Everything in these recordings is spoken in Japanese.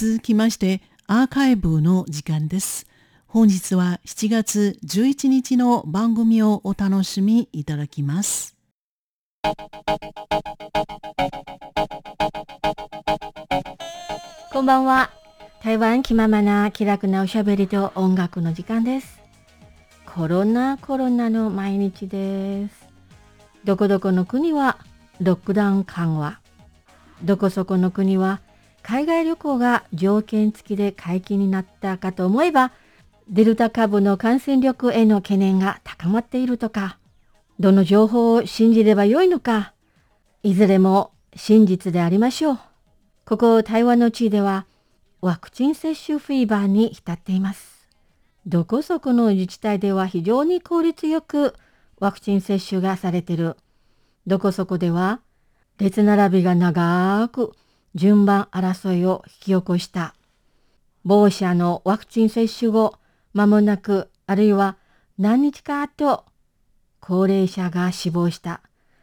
続きましてアーカイブの時間です。本日は7月11日の番組をお楽しみいただきます。こんばんは。台湾気ままな気楽なおしゃべりと音楽の時間です。コロナコロナの毎日です。どこどこの国はロックダウン緩和。どこそこの国は海外旅行が条件付きで解禁になったかと思えば、デルタ株の感染力への懸念が高まっているとか、どの情報を信じればよいのか、いずれも真実でありましょう。ここ台湾の地ではワクチン接種フィーバーに浸っています。どこそこの自治体では非常に効率よくワクチン接種がされてる。どこそこでは列並びが長く順番争いを引き起こした。某社のワクチン接種後、間もなく、あるいは何日か後、高齢者が死亡した。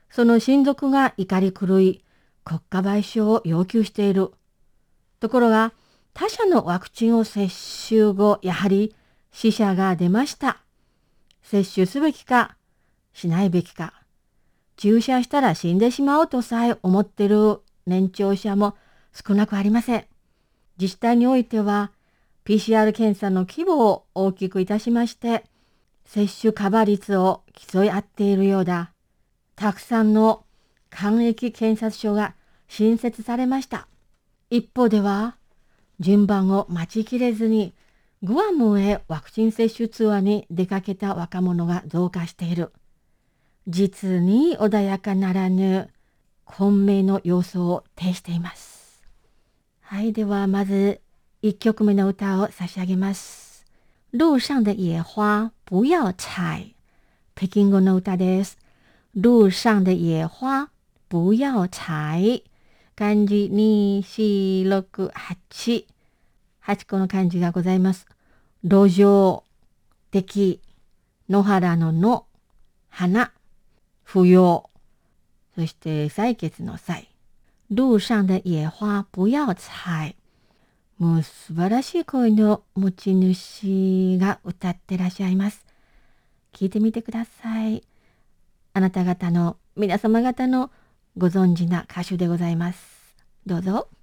その親族が怒り狂い、国家賠償を要求している。ところが、他社のワクチンを接種後、やはり死者が出ました。接種すべきか、しないべきか。注射したら死んでしまうとさえ思ってる年長者も少なくありません。自治体においては PCR 検査の規模を大きくいたしまして、接種カバー率を競い合っているようだ。たくさんの簡易検察所が新設されました。一方では、順番を待ちきれずにグアムへワクチン接種ツアーに出かけた若者が増加している。実に穏やかならぬ混迷の様相を呈しています。はい、ではまず1曲目の歌を差し上げます。路上的野花不要采。北京語の歌です。路上的野花不要采。漢字2、4、6、8。8個の漢字がございます。路上的、野原の野、花、不要。そして採血の際。路上的野花不要采。もう素晴らしい声の持ち主が歌ってらっしゃいます。聞いてみてください。あなた方の、皆様方のご存知な歌手でございます。どうぞ。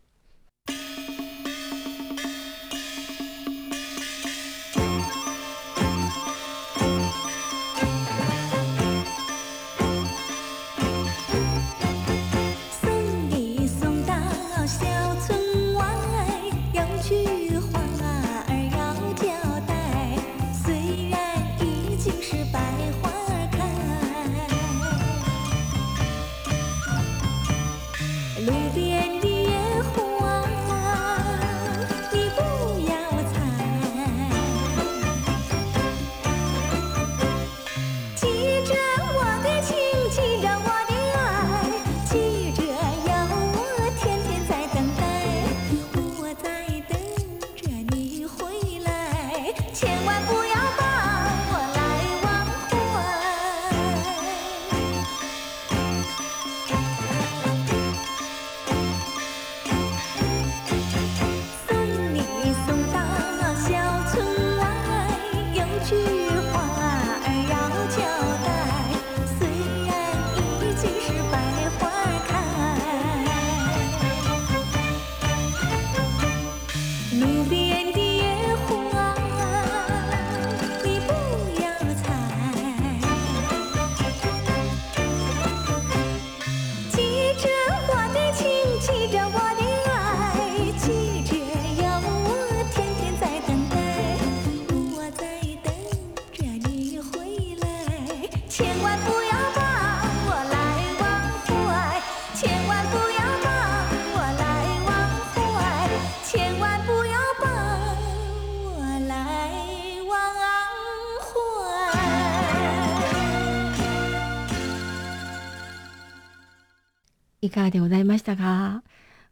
かがでございましたか？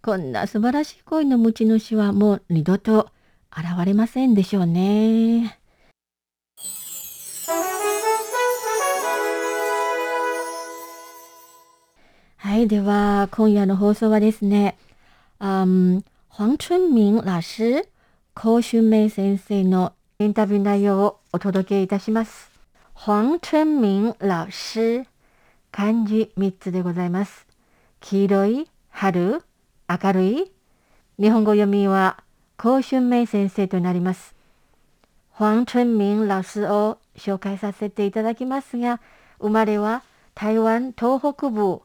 こんな素晴らしい恋の持ち主はもう二度と現れませんでしょうね。はい、では今夜の放送はですね、um, 黄春明老師、高春明先生のインタビュー内容をお届けいたします。黄春明老師、漢字3つでございます。黄色い、春、明るい。日本語読みは高春明先生となります。黄春明老師を紹介させていただきますが、生まれは台湾東北部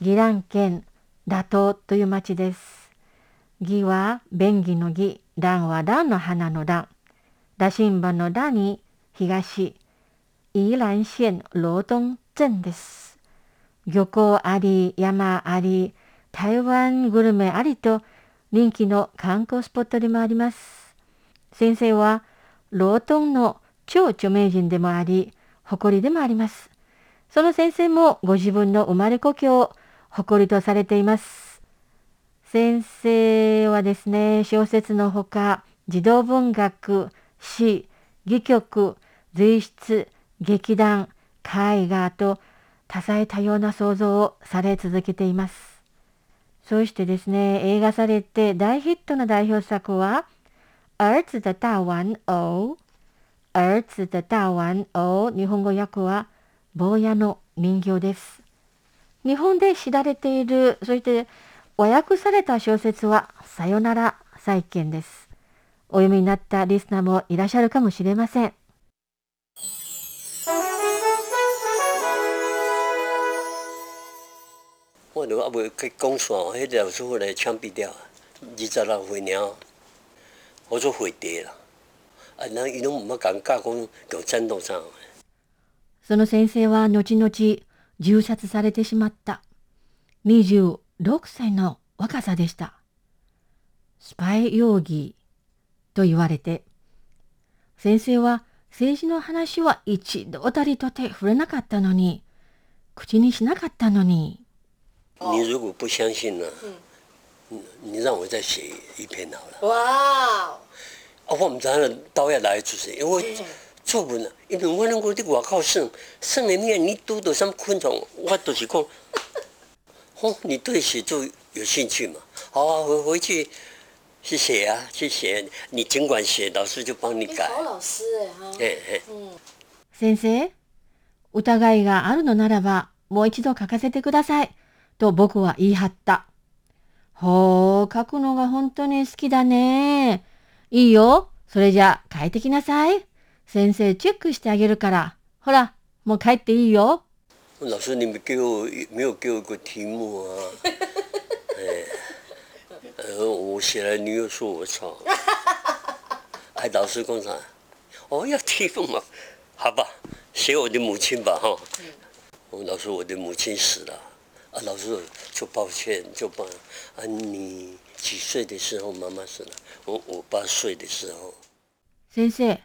宜蘭県打東という町です。義は便宜の義、蘭は蘭の花の蘭。羅針盤の羅に東、宜蘭县羅東鎮です。漁港あり、山あり、台湾グルメありと人気の観光スポットでもあります。先生はローの超著名人でもあり、誇りでもあります。その先生もご自分の生まれ故郷を誇りとされています。先生はですね、小説のほか、児童文学、詩、戯曲、随筆、劇団、絵画と多彩多様な創造をされ続けています。そしてですね、映画されて大ヒットの代表作は、儿子的大玩偶。儿子的大玩偶。日本語訳は、坊やの人形です。日本で知られている、そして和訳された小説は、さよなら再建です。お読みになったリスナーもいらっしゃるかもしれません。我就啊袂去讲线，迄个老师后来枪毙掉，二十六岁了，我做回地啦。啊，那伊拢毋捌共教讲共战斗啥。その先生は後々銃殺されてしまった。26歳の若さでした。スパイ容疑と言われて、先生は政治の話は一度たりとて触れなかったのに、口にしなかったのに、你如果不相信呢，嗯你让我再写一篇好了。哇！啊，我毋知影倒也来出世，因为作文啊，因为我能够伫外口算算里面你拄到什么昆虫，我都是讲，哦，你对写作有興趣嘛？好啊，回回去去寫啊，去寫，你盡管寫，老師就幫你改。好老師哎哈。嘿嘿。先生、疑いがあるのならば、もう一度書かせてください。 と僕は言い張った。ほう、書くのが本当に好きだね。いいよ。それじゃあ書いてきなさい。先生チェックしてあげるから。ほら、もう帰っていいよ。老師，你們給我沒有給我個題目啊？哎，呃，我寫了，你又說我抄。哎，老師講啥？哦，要題目嘛？好吧，寫我的母親吧，哈。我老師，我的母親死了。啊，老師就抱歉，就幫啊，你幾歲的時候媽媽死了？我我八歲的時候。先生、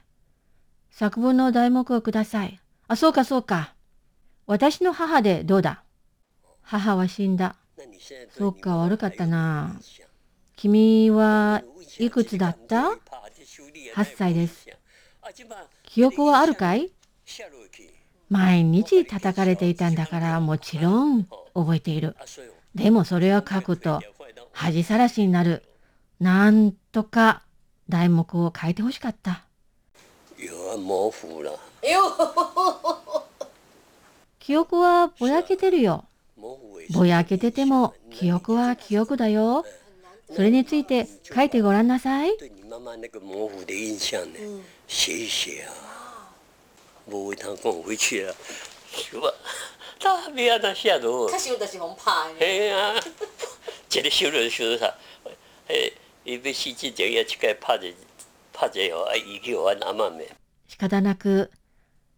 作文の題目をください。あ、そうかそうか。私の母でどうだ？母は死んだ。そうか、悪かったな君はいくつだった？8歳です。記憶はあるかい？毎日叩かれていたんだからもちろん覚えている。でもそれを書くと恥さらしになる。なんとか題目を書いてほしかった。記憶はぼやけてるよ。ぼやけてても記憶は記憶だよ。それについて書いてごらんなさい。对你妈妈那个模糊的印象呢，写一写啊。我为他跟我回去了，是吧？大别让他吓到我他。想就是。嘿啊，一啥？诶，伊要死之前要一个拍者拍者哦，啊，伊去互阮阿嬷面。仕方なく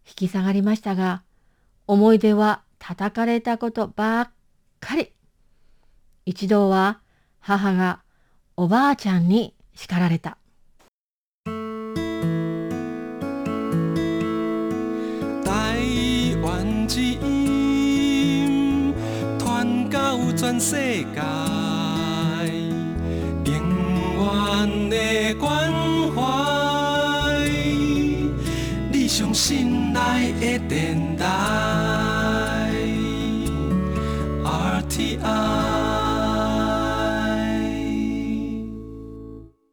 引き下がりましたが、思い出は叩かれたことばっかり。一度は母がおばあちゃんに叱られた。是音传到全世界。